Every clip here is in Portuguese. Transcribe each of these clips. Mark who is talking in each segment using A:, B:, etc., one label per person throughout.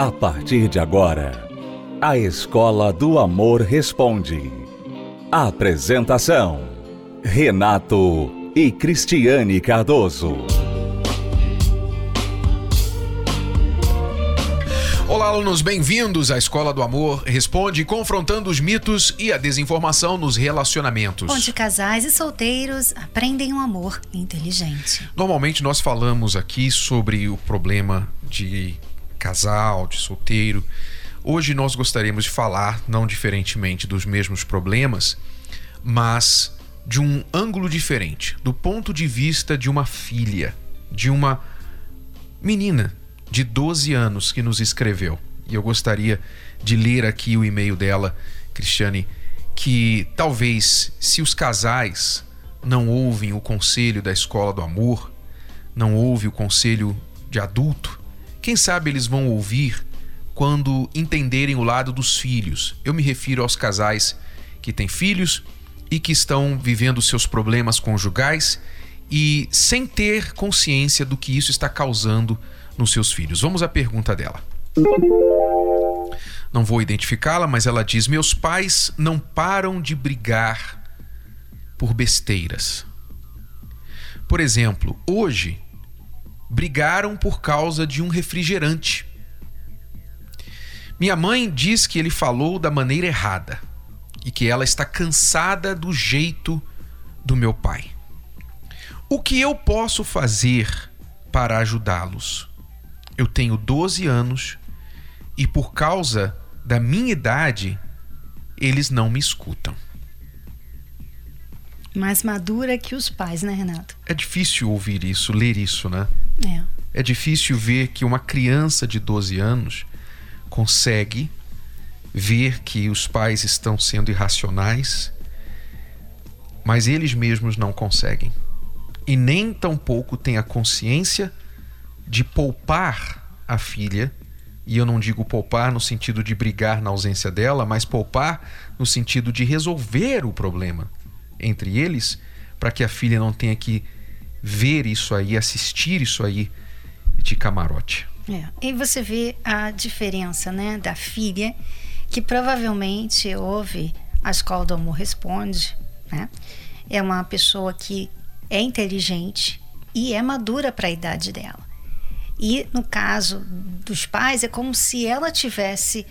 A: A partir de agora, a Escola do Amor Responde. Apresentação: Renato e Cristiane Cardoso.
B: Olá, alunos, bem-vindos à Escola do Amor Responde, confrontando os mitos e a desinformação nos relacionamentos.
C: Onde casais e solteiros aprendem um amor inteligente.
B: Normalmente nós falamos aqui sobre o problema de casal, de solteiro. Hoje nós gostaríamos de falar, não diferentemente dos mesmos problemas, mas de um ângulo diferente, do ponto de vista de uma filha, de uma menina de 12 anos que nos escreveu. E eu gostaria de ler aqui o e-mail dela, Cristiane, que talvez se os casais não ouvem o conselho da escola do amor, não ouvem o conselho de adulto, quem sabe eles vão ouvir quando entenderem o lado dos filhos. Eu me refiro aos casais que têm filhos e que estão vivendo seus problemas conjugais e sem ter consciência do que isso está causando nos seus filhos. Vamos à pergunta dela. Não vou identificá-la, mas ela diz: Meus pais não param de brigar por besteiras. Por exemplo, hoje brigaram por causa de um refrigerante. Minha mãe diz que ele falou da maneira errada e que ela está cansada do jeito do meu pai. O que eu posso fazer para ajudá-los? eu tenho 12 anos e por causa da minha idade, eles não me escutam.
C: Mais madura que os pais, né, Renato?
B: É difícil ouvir isso, ler isso, né?
C: É.
B: É difícil ver que uma criança de 12 anos consegue ver que os pais estão sendo irracionais, mas eles mesmos não conseguem. E nem tampouco têm a consciência de poupar a filha, e eu não digo poupar no sentido de brigar na ausência dela, mas poupar no sentido de resolver o problema entre eles, para que a filha não tenha que ver isso aí, assistir isso aí de camarote.
C: É. E você vê a diferença, né, da filha que provavelmente ouve a escola do amor responde, né? É uma pessoa que é inteligente e é madura para a idade dela. E no caso dos pais, é como se ela tivesse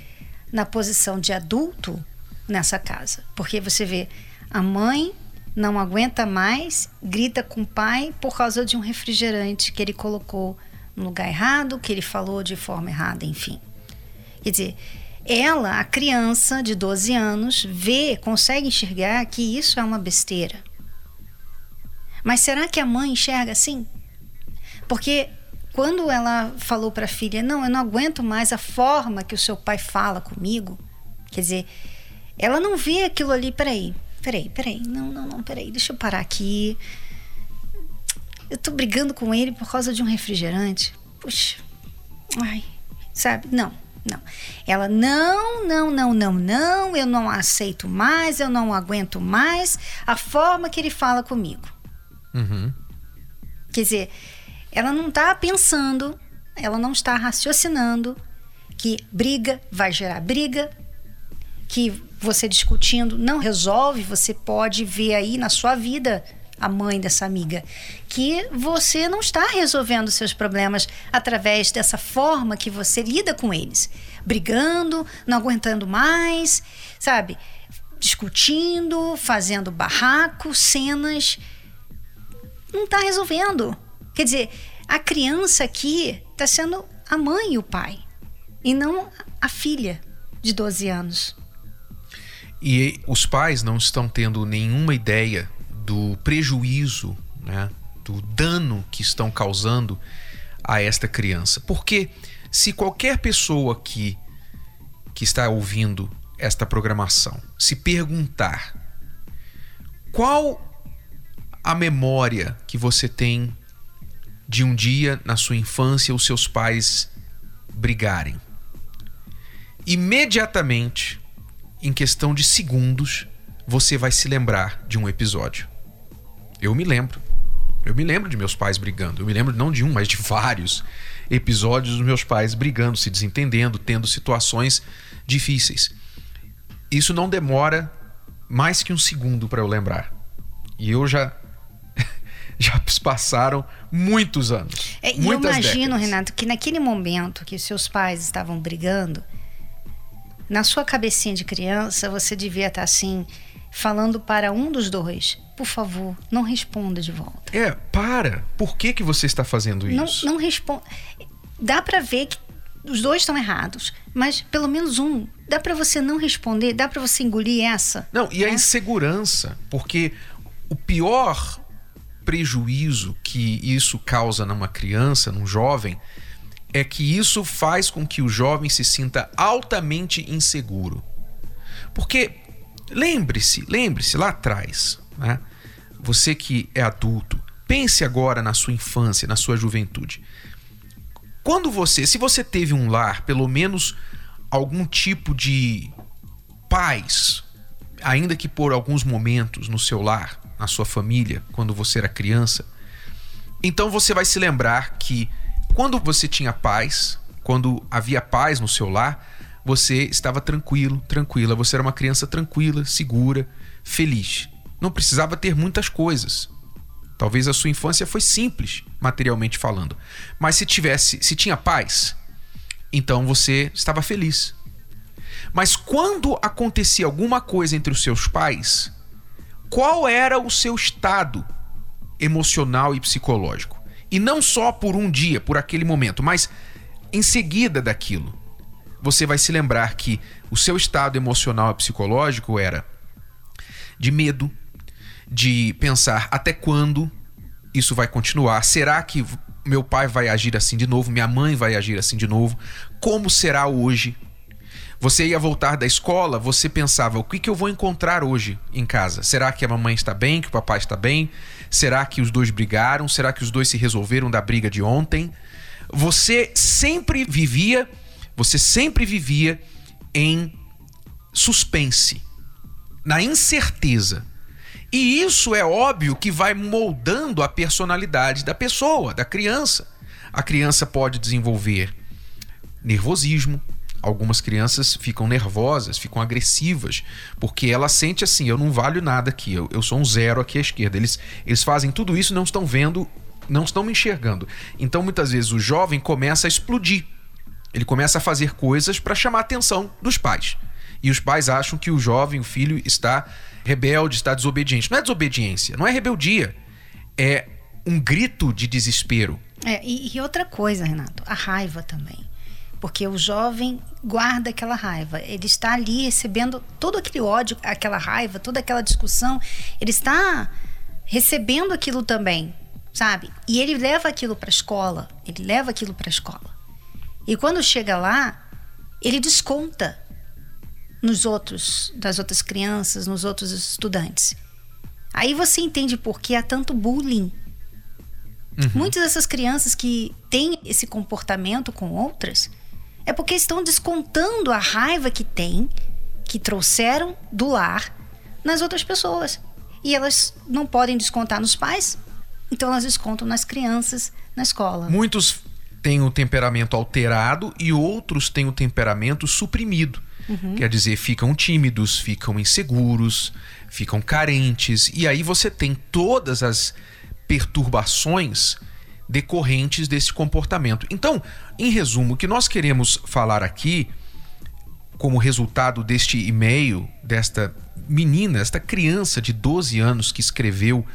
C: na posição de adulto nessa casa. Porque você vê a mãe não aguenta mais, grita com o pai por causa de um refrigerante que ele colocou no lugar errado, que ele falou de forma errada, enfim. Quer dizer, ela, a criança de 12 anos, vê, consegue enxergar que isso é uma besteira. Mas será que a mãe enxerga assim? Porque quando ela falou para a filha: Não, eu não aguento mais a forma que o seu pai fala comigo, quer dizer, ela não vê aquilo ali. Peraí, peraí, peraí, não, não, não, peraí, deixa eu parar aqui. Eu tô brigando com ele por causa de um refrigerante. Puxa, ai, sabe? Não, não. Ela, não, não, não, não, não, eu não aceito mais, eu não aguento mais a forma que ele fala comigo.
B: Uhum.
C: Quer dizer, ela não está pensando, ela não está raciocinando que briga vai gerar briga, que você discutindo não resolve, você pode ver aí na sua vida a mãe dessa amiga, que você não está resolvendo seus problemas através dessa forma que você lida com eles, brigando, não aguentando mais, sabe? Discutindo, fazendo barraco, cenas. Não está resolvendo. Quer dizer, a criança aqui está sendo a mãe e o pai, e não a filha de 12 anos.
B: E os pais não estão tendo nenhuma ideia do prejuízo, né, do dano que estão causando a esta criança. Porque se qualquer pessoa aqui que está ouvindo esta programação se perguntar qual a memória que você tem de um dia na sua infância os seus pais brigarem. Imediatamente, em questão de segundos, você vai se lembrar de um episódio. Eu me lembro. Eu me lembro de meus pais brigando. Eu me lembro não de um, mas de vários episódios dos meus pais brigando, se desentendendo, tendo situações difíceis. Isso não demora mais que um segundo para eu lembrar. E eu já já passaram muitos anos.
C: É, e eu imagino,
B: décadas.
C: Renato, que naquele momento que seus pais estavam brigando, na sua cabecinha de criança, você devia estar assim, falando para um dos dois: por favor, não responda de volta.
B: É, para. Por que, que você está fazendo
C: Não,
B: isso?
C: não responda. Dá para ver que os dois estão errados, mas pelo menos um. Dá para você não responder, dá para você engolir essa.
B: Não, e a
C: né?
B: insegurança, porque o pior prejuízo que isso causa numa criança, num jovem, é que isso faz com que o jovem se sinta altamente inseguro. Porque lembre-se, lembre-se lá atrás, né? Você que é adulto, pense agora na sua infância, na sua juventude. Quando você, se você teve um lar, pelo menos algum tipo de paz, ainda que por alguns momentos no seu lar, na sua família, quando você era criança, então você vai se lembrar que quando você tinha paz, quando havia paz no seu lar, você estava tranquilo, tranquila, você era uma criança tranquila, segura, feliz. Não precisava ter muitas coisas. Talvez a sua infância foi simples, materialmente falando. Mas se tivesse, se tinha paz, então você estava feliz. Mas quando acontecia alguma coisa entre os seus pais, qual era o seu estado emocional e psicológico? E não só por um dia, por aquele momento, mas em seguida daquilo. Você vai se lembrar que o seu estado emocional e psicológico era de medo, de pensar até quando isso vai continuar? Será que meu pai vai agir assim de novo? Minha mãe vai agir assim de novo? Como será hoje? Você ia voltar da escola, você pensava: o que, que eu vou encontrar hoje em casa? Será que a mamãe está bem? Que o papai está bem? Será que os dois brigaram? Será que os dois se resolveram da briga de ontem? Você sempre vivia, você sempre vivia em suspense, na incerteza. E isso é óbvio que vai moldando a personalidade da pessoa, da criança. A criança pode desenvolver nervosismo. Algumas crianças ficam nervosas, ficam agressivas, porque ela sente assim: eu não valho nada aqui, eu, eu sou um zero aqui à esquerda. Eles, eles fazem tudo isso não estão vendo, não estão me enxergando. Então muitas vezes o jovem começa a explodir. Ele começa a fazer coisas para chamar a atenção dos pais. E os pais acham que o jovem, o filho, está rebelde, está desobediente. Não é desobediência, não é rebeldia. É um grito de desespero.
C: É, e, e outra coisa, Renato, a raiva também. Porque o jovem guarda aquela raiva. Ele está ali recebendo todo aquele ódio, aquela raiva, toda aquela discussão. Ele está recebendo aquilo também, sabe? E ele leva aquilo para a escola. Ele leva aquilo para a escola. E quando chega lá, ele desconta nos outros, das outras crianças, nos outros estudantes. Aí você entende por que há tanto bullying. Uhum. Muitas dessas crianças que têm esse comportamento com outras é porque estão descontando a raiva que têm, que trouxeram do lar, nas outras pessoas. E elas não podem descontar nos pais, então elas descontam nas crianças na escola.
B: Muitos têm o temperamento alterado e outros têm o temperamento suprimido. Uhum. Quer dizer, ficam tímidos, ficam inseguros, ficam carentes. E aí você tem todas as perturbações decorrentes desse comportamento. Então, em resumo, o que nós queremos falar aqui, como resultado deste e-mail, desta menina, esta criança de 12 anos que escreveu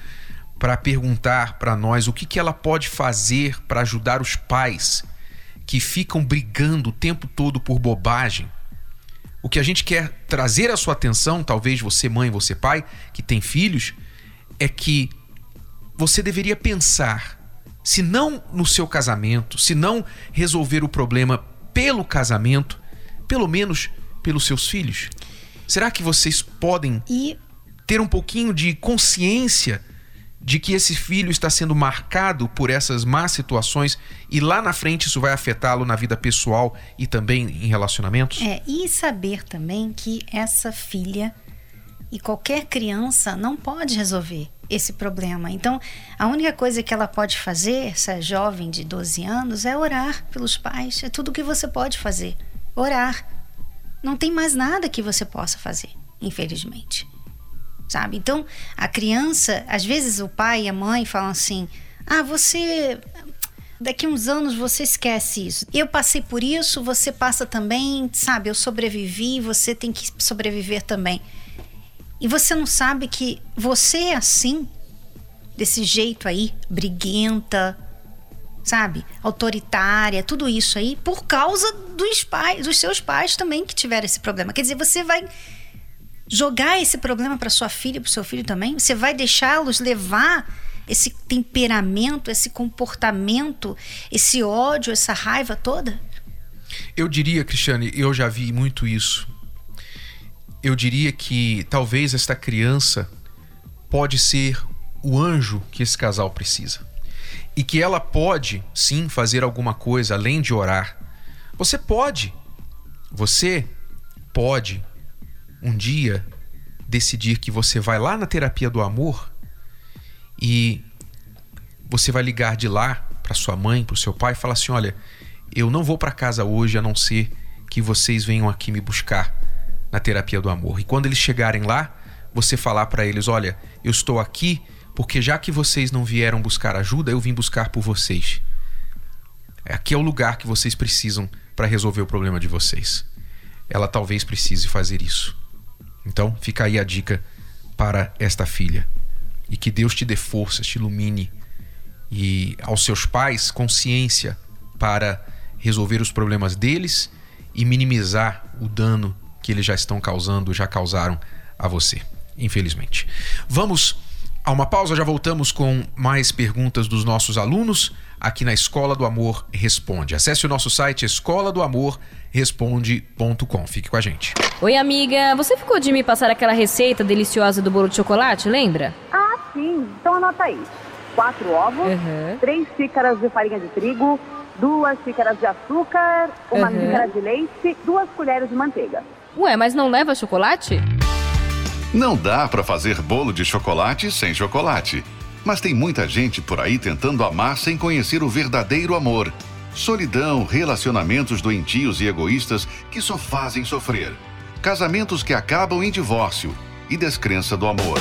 B: para perguntar para nós o que, que ela pode fazer para ajudar os pais que ficam brigando o tempo todo por bobagem. O que a gente quer trazer à sua atenção, talvez você mãe, você pai, que tem filhos, é que você deveria pensar, se não no seu casamento, se não resolver o problema pelo casamento, pelo menos pelos seus filhos. Será que vocês podem
C: E
B: ter um pouquinho de consciência de que esse filho está sendo marcado por essas más situações e lá na frente isso vai afetá-lo na vida pessoal e também em relacionamentos?
C: É, e saber também que essa filha E qualquer criança não pode resolver esse problema. Então, a única coisa que ela pode fazer, essa jovem de 12 anos, é orar pelos pais. É tudo que você pode fazer. Orar. Não tem mais nada que você possa fazer, infelizmente. Sabe? Então, a criança, às vezes o pai e a mãe falam assim: "Ah, você daqui uns anos você esquece isso. Eu passei por isso, você passa também, sabe? Eu sobrevivi, você tem que sobreviver também." E você não sabe que você é assim, desse jeito aí, briguenta, sabe? Autoritária, tudo isso aí, por causa dos pais, dos seus pais também que tiveram esse problema. Quer dizer, você vai jogar esse problema para sua filha, para seu filho também? Você vai deixá-los levar esse temperamento, esse comportamento, esse ódio, essa raiva toda?
B: Eu diria, Cristiane, eu já vi muito isso eu diria que talvez esta criança pode ser o anjo que esse casal precisa. E que ela pode, sim, fazer alguma coisa além de orar. Você pode. Você pode um dia decidir que você vai lá na terapia do amor e você vai ligar de lá para sua mãe, para o seu pai e falar assim: "Olha, eu não vou para casa hoje a não ser que vocês venham aqui me buscar na terapia do amor. E quando eles chegarem lá, você falar para eles: olha, eu estou aqui porque já que vocês não vieram buscar ajuda, eu vim buscar por vocês. Aqui é o lugar que vocês precisam para resolver o problema de vocês. Ela talvez precise fazer isso. Então, fica aí a dica para esta filha. E que Deus te dê força, te ilumine e aos seus pais consciência para resolver os problemas deles e minimizar o dano que eles já estão causando, já causaram a você, infelizmente. Vamos a uma pausa, já voltamos com mais perguntas dos nossos alunos aqui na Escola do Amor Responde. Acesse o nosso site escola do amor responde.com. Fique com a gente.
D: Oi, amiga. Você ficou de me passar aquela receita deliciosa do bolo de chocolate, lembra?
E: Ah, sim. Então anota aí. Quatro ovos, uhum. três xícaras de farinha de trigo, duas xícaras de açúcar, uma uhum. xícara de leite, duas colheres de manteiga.
D: Ué, mas não leva chocolate?
F: Não dá para fazer bolo de chocolate sem chocolate. Mas tem muita gente por aí tentando amar sem conhecer o verdadeiro amor. Solidão, relacionamentos doentios e egoístas que só fazem sofrer. Casamentos que acabam em divórcio e descrença do amor.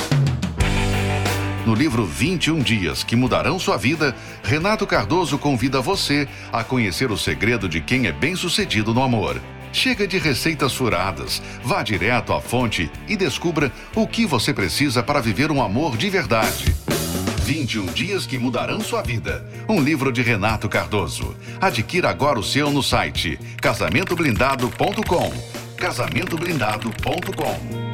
F: No livro 21 Dias que Mudarão Sua Vida, Renato Cardoso convida você a conhecer o segredo de quem é bem-sucedido no amor. Chega de receitas furadas, vá direto à fonte e descubra o que você precisa para viver um amor de verdade. 21 Dias que Mudarão Sua Vida. Um livro de Renato Cardoso. Adquira agora o seu no site casamentoblindado.com. Casamentoblindado.com.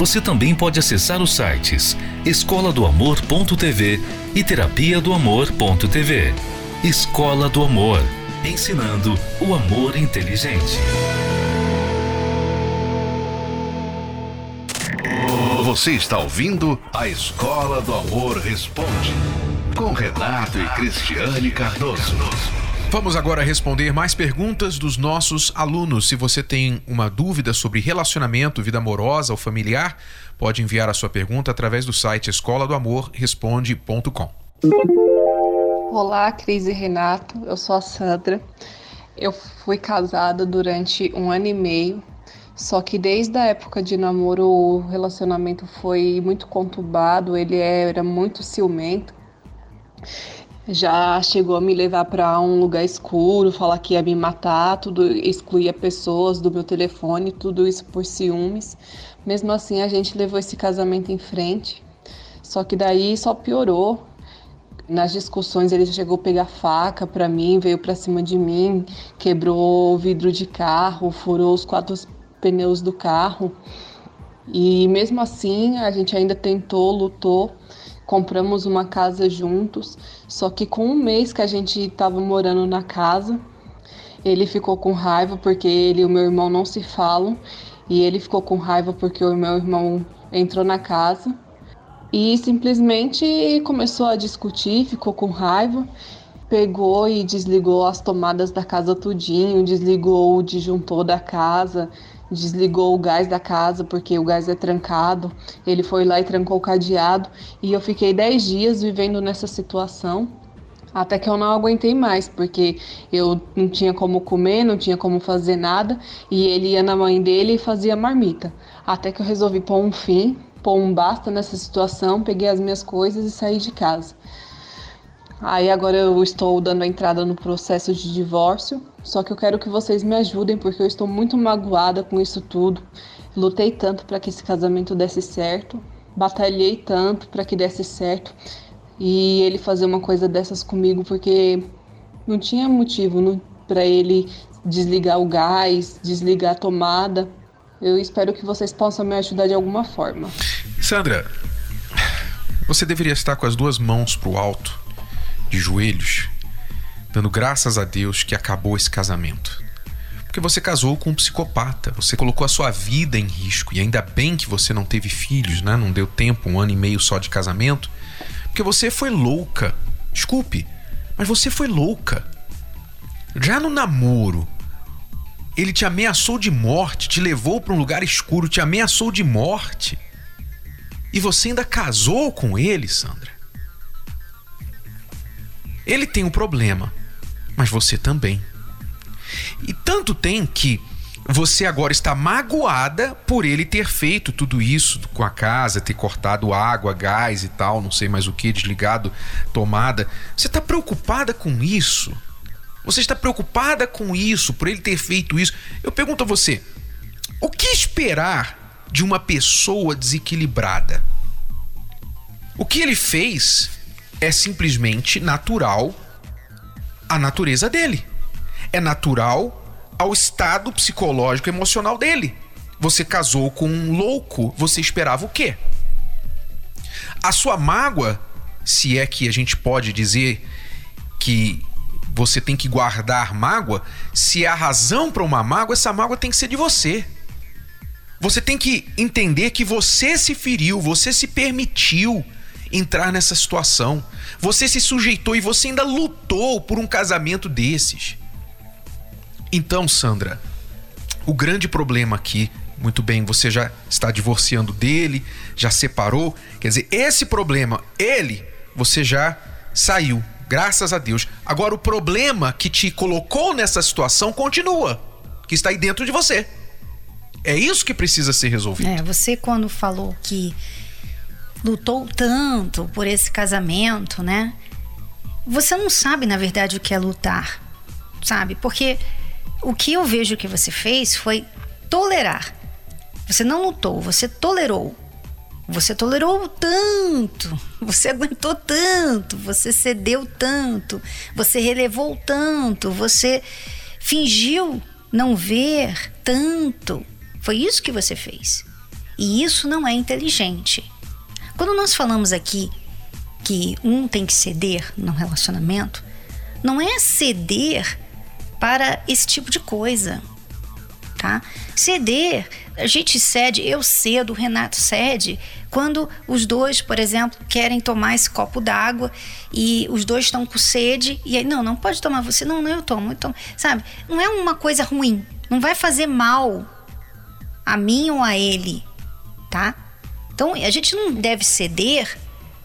A: você também pode acessar os sites escola do amor.tv e terapia do amor.tv. Escola do Amor, ensinando o amor inteligente.
F: Você está ouvindo a Escola do Amor Responde com Renato e Cristiane Cardoso.
B: Vamos agora responder mais perguntas dos nossos alunos. Se você tem uma dúvida sobre relacionamento, vida amorosa ou familiar, pode enviar a sua pergunta através do site escola do amor responde.com.
G: Olá, Cris e Renato. Eu sou a Sandra. Eu fui casada durante um ano e meio, só que desde a época de namoro o relacionamento foi muito conturbado, ele era muito ciumento. Já chegou a me levar para um lugar escuro, falar que ia me matar, tudo excluía pessoas do meu telefone, tudo isso por ciúmes. Mesmo assim, a gente levou esse casamento em frente. Só que daí só piorou. Nas discussões ele chegou a pegar faca para mim, veio para cima de mim, quebrou o vidro de carro, furou os quatro pneus do carro. E mesmo assim, a gente ainda tentou, lutou, compramos uma casa juntos. Só que com um mês que a gente estava morando na casa, ele ficou com raiva porque ele e o meu irmão não se falam. E ele ficou com raiva porque o meu irmão entrou na casa e simplesmente começou a discutir, ficou com raiva, pegou e desligou as tomadas da casa tudinho, desligou o disjuntor da casa, desligou o gás da casa porque o gás é trancado. Ele foi lá e trancou o cadeado e eu fiquei 10 dias vivendo nessa situação. Até que eu não aguentei mais, porque eu não tinha como comer, não tinha como fazer nada, e ele ia na mãe dele e fazia marmita. Até que eu resolvi pôr um fim, pôr um basta nessa situação, peguei as minhas coisas e saí de casa. Aí agora eu estou dando a entrada no processo de divórcio, só que eu quero que vocês me ajudem porque eu estou muito magoada com isso tudo. Lutei tanto para que esse casamento desse certo, batalhei tanto para que desse certo e ele fazer uma coisa dessas comigo porque não tinha motivo para ele desligar o gás, desligar a tomada. Eu espero que vocês possam me ajudar de alguma forma.
B: Sandra, você deveria estar com as duas mãos pro alto, de joelhos, dando graças a Deus que acabou esse casamento. Porque você casou com um psicopata, você colocou a sua vida em risco e ainda bem que você não teve filhos, né? Não deu tempo, um ano e meio só de casamento, porque você foi louca. Desculpe, mas você foi louca. Já no namoro, ele te ameaçou de morte, te levou para um lugar escuro, te ameaçou de morte. E você ainda casou com ele, Sandra? Ele tem um problema, mas você também. E tanto tem que você agora está magoada por ele ter feito tudo isso com a casa, ter cortado água, gás e tal, não sei mais o que, desligado tomada. Você está preocupada com isso? Você está preocupada com isso, por ele ter feito isso? Eu pergunto a você: o que esperar de uma pessoa desequilibrada? O que ele fez é simplesmente natural à natureza dele. É natural ao estado psicológico e emocional dele. Você casou com um louco, você esperava o quê? A sua mágoa, se é que a gente pode dizer que você tem que guardar mágoa, se é a razão para uma mágoa, essa mágoa tem que ser de você. Você tem que entender que você se feriu, você se permitiu entrar nessa situação. Você se sujeitou e você ainda lutou por um casamento desses. Então, Sandra, o grande problema aqui, muito bem, você já está divorciando dele, já separou, quer dizer, esse problema, ele, você já saiu, Graças a Deus. Agora, o problema que te colocou nessa situação continua, que está aí dentro de você. É isso que precisa ser resolvido.
C: É, você quando falou que lutou tanto por esse casamento, né? Você não sabe, na verdade, o que é lutar, sabe? Porque o que eu vejo que você fez foi tolerar. Você não lutou, você tolerou. Você tolerou tanto, você aguentou tanto, você cedeu tanto, você relevou tanto, você fingiu não ver tanto. Foi isso que você fez. E isso não é inteligente. Quando nós falamos aqui que um tem que ceder no relacionamento, não é ceder para esse tipo de coisa, tá? Ceder, a gente cede, eu cedo, o Renato cede quando os dois, por exemplo, querem tomar esse copo d'água e os dois estão com sede, e aí, não, não pode tomar você, não, não, eu tomo, eu tomo. Sabe? Não é uma coisa ruim, não vai fazer mal a mim ou a ele, tá? Então, a gente não deve ceder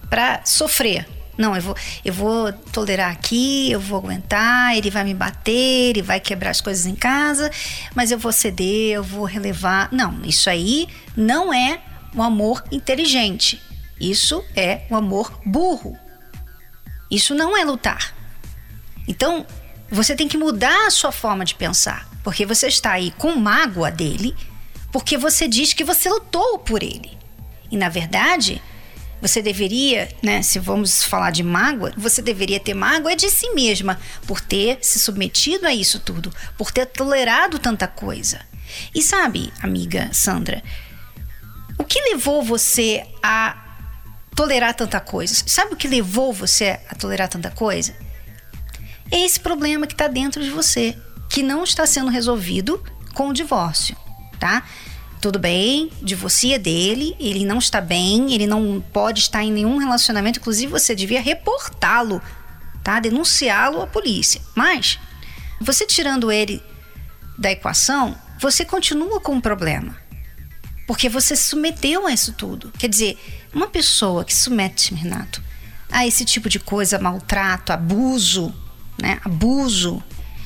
C: para sofrer. Não, eu vou, eu vou tolerar aqui, eu vou aguentar, ele vai me bater, ele vai quebrar as coisas em casa, mas eu vou ceder, eu vou relevar. Não, isso aí não é o amor inteligente. Isso é o amor burro. Isso não é lutar. Então, você tem que mudar a sua forma de pensar, porque você está aí com mágoa dele, porque você diz que você lutou por ele. E na verdade, você deveria, né, se vamos falar de mágoa, você deveria ter mágoa de si mesma por ter se submetido a isso tudo, por ter tolerado tanta coisa. E sabe, amiga Sandra, o que levou você a tolerar tanta coisa? Sabe o que levou você a tolerar tanta coisa? É esse problema que está dentro de você, que não está sendo resolvido com o divórcio, tá? Tudo bem, divorcia dele, ele não está bem, ele não pode estar em nenhum relacionamento, inclusive você devia reportá-lo, tá? Denunciá-lo à polícia. Mas você tirando ele da equação, você continua com um problema. Porque você se submeteu a isso tudo. Quer dizer, uma pessoa que submete, Renato, a esse tipo de coisa, maltrato, abuso, né? Abuso,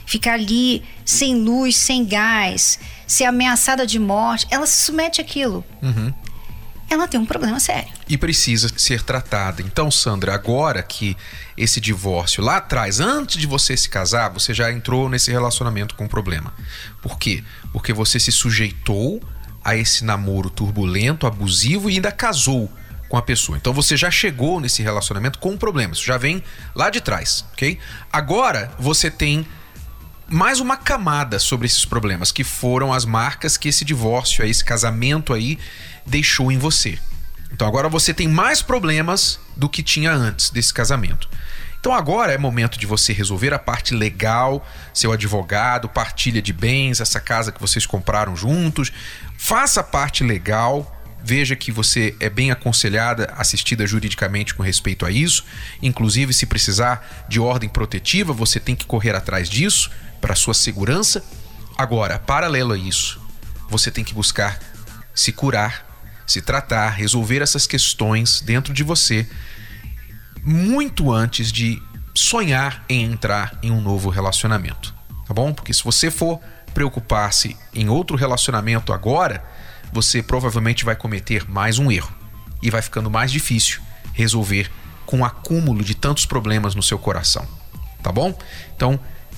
C: ficar ali sem luz, sem gás, ser ameaçada de morte, ela se submete àquilo.
B: Uhum.
C: Ela tem um problema sério.
B: E precisa ser tratada. Então, Sandra, agora que esse divórcio lá atrás, antes de você se casar, você já entrou nesse relacionamento com um problema. Por quê? Porque você se sujeitou a esse namoro turbulento, abusivo e ainda casou com a pessoa. Então você já chegou nesse relacionamento com um problema. Isso já vem lá de trás, ok? Agora você tem mais uma camada sobre esses problemas, que foram as marcas que esse divórcio, esse casamento aí deixou em você. Então agora você tem mais problemas do que tinha antes desse casamento. Então agora é momento de você resolver a parte legal, seu advogado, partilha de bens, essa casa que vocês compraram juntos. Faça a parte legal, veja que você é bem aconselhada, assistida juridicamente com respeito a isso. Inclusive, se precisar de ordem protetiva, você tem que correr atrás disso para sua segurança. Agora, paralelo a isso, você tem que buscar se curar, se tratar, resolver essas questões dentro de você muito antes de sonhar em entrar em um novo relacionamento, tá bom? Porque se você for preocupar-se em outro relacionamento agora, você provavelmente vai cometer mais um erro e vai ficando mais difícil resolver com o acúmulo de tantos problemas no seu coração, tá bom? Então,